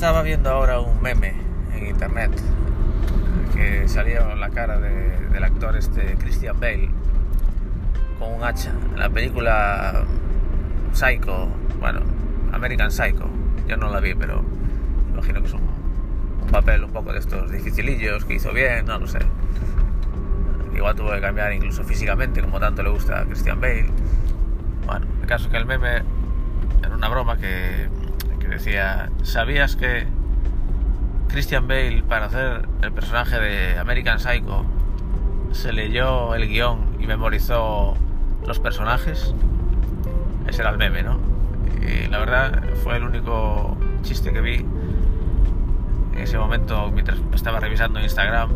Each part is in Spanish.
Estaba viendo ahora un meme en internet que salía la cara de- del actor este Christian Bale con un hacha en la película Psycho, bueno, American Psycho. Yo no la vi, pero imagino que es un, un papel un poco de estos dificilillos que hizo bien, no lo sé. Igual tuvo que cambiar incluso físicamente, como tanto le gusta a Christian Bale. Bueno, el caso es que el meme era una broma que decía, ¿sabías que Christian Bale para hacer el personaje de American Psycho se leyó el guion y memorizó los personajes? Ese era el meme, ¿no? Y la verdad fue el único chiste que vi en ese momento mientras estaba revisando Instagram.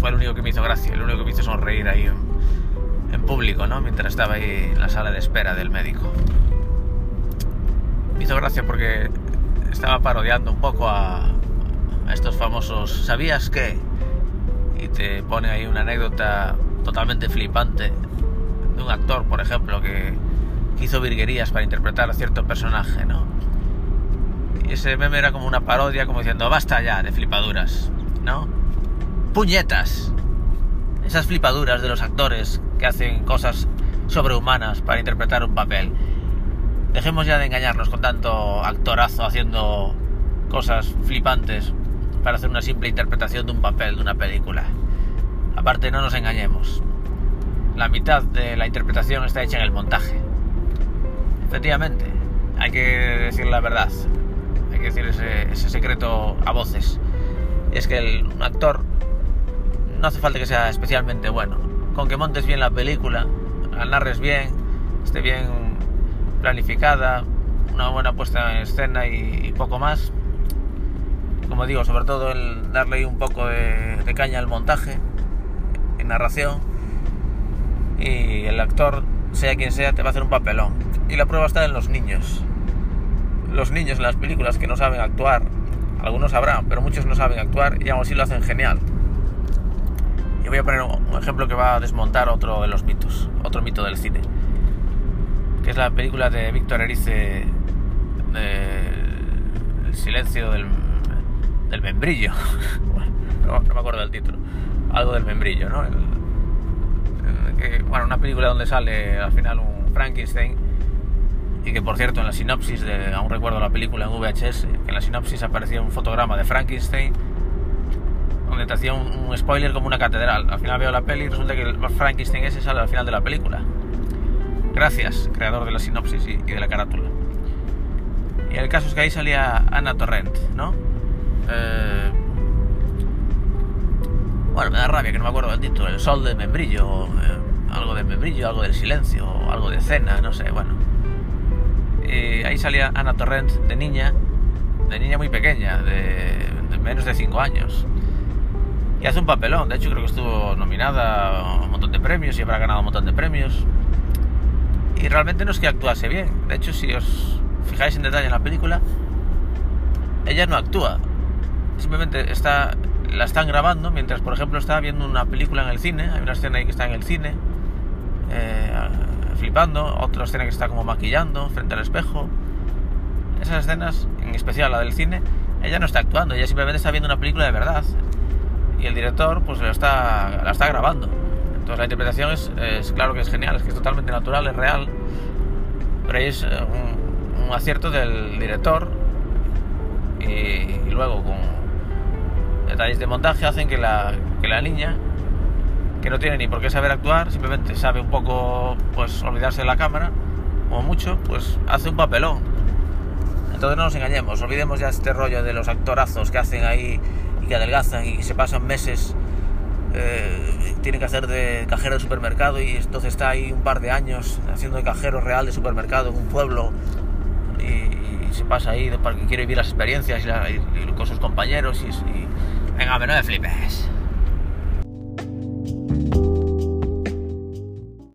Fue el único que me hizo gracia, el único que me hizo sonreír ahí en, en público, ¿no? Mientras estaba ahí en la sala de espera del médico. Me hizo gracia porque estaba parodiando un poco a, estos famosos ¿sabías qué? Y te pone ahí una anécdota totalmente flipante de un actor, por ejemplo, que hizo virguerías para interpretar a cierto personaje, ¿no? Y ese meme era como una parodia, como diciendo, basta ya de flipaduras, ¿no? ¡Puñetas! Esas flipaduras de los actores que hacen cosas sobrehumanas para interpretar un papel. Dejemos ya de engañarnos con tanto actorazo haciendo cosas flipantes para hacer una simple interpretación de un papel, de una película. Aparte, no nos engañemos. La mitad de la interpretación está hecha en el montaje. Efectivamente, hay que decir la verdad. Hay que decir ese, ese secreto a voces. Es que el, un actor no hace falta que sea especialmente bueno. Con que montes bien la película, la narres bien, esté bien planificada, una buena puesta en escena y, poco más. Como digo, sobre todo el darle un poco de, caña al montaje, en narración, y el actor, sea quien sea, te va a hacer un papelón. Y la prueba está en los niños. Los niños en las películas que no saben actuar, algunos sabrán, pero muchos no saben actuar y aún así lo hacen genial. Y voy a poner un ejemplo que va a desmontar otro de los mitos, otro mito del cine, la película de Víctor Erice, de El silencio del, del membrillo. no, no me acuerdo del título. Algo del membrillo, ¿no? El que- bueno, una película donde sale al final un Frankenstein y que por cierto en la sinopsis de aún recuerdo la película en VHS que en la sinopsis aparecía un fotograma de Frankenstein donde te hacía un, un spoiler como una catedral al final veo la peli y resulta que el Frankenstein ese sale al final de la película gracias creador de la sinopsis y, de la carátula y el caso es que ahí salía Ana Torrent ¿no? Eh, bueno, me da rabia que no me acuerdo del título. El sol del membrillo, eh, algo del membrillo, algo del silencio, algo de cena, no sé, bueno. Y ahí salía Ana Torrent de niña, de niña muy pequeña, de, de menos de 5 años. Y hace un papelón, de hecho creo que estuvo nominada a un montón de premios y habrá ganado un montón de premios. Y realmente no es que actuase bien, de hecho si os fijáis en detalle en la película, ella no actúa, simplemente está la están grabando mientras por ejemplo está viendo una película en el cine. Hay una escena ahí que está en el cine eh, flipando. Otra escena que está como maquillando frente al espejo. Esas escenas en especial la del cine ella no está actuando. Ella simplemente está viendo una película de verdad. Y el director pues la está, la está grabando entonces la interpretación es, es claro que es genial es que es totalmente natural es real pero es eh, un, un acierto del director y, y luego con detalles de montaje hacen que la, que la niña, que no tiene ni por qué saber actuar, simplemente sabe un poco pues olvidarse de la cámara, como mucho, pues hace un papelón. Entonces no nos engañemos, olvidemos ya este rollo de los actorazos que hacen ahí y que adelgazan y se pasan meses, eh, tienen que hacer de cajero de supermercado y entonces está ahí un par de años haciendo de cajero real de supermercado en un pueblo y, se pasa ahí porque quiere vivir las experiencias con sus compañeros y, venga, hombre, no me flipes.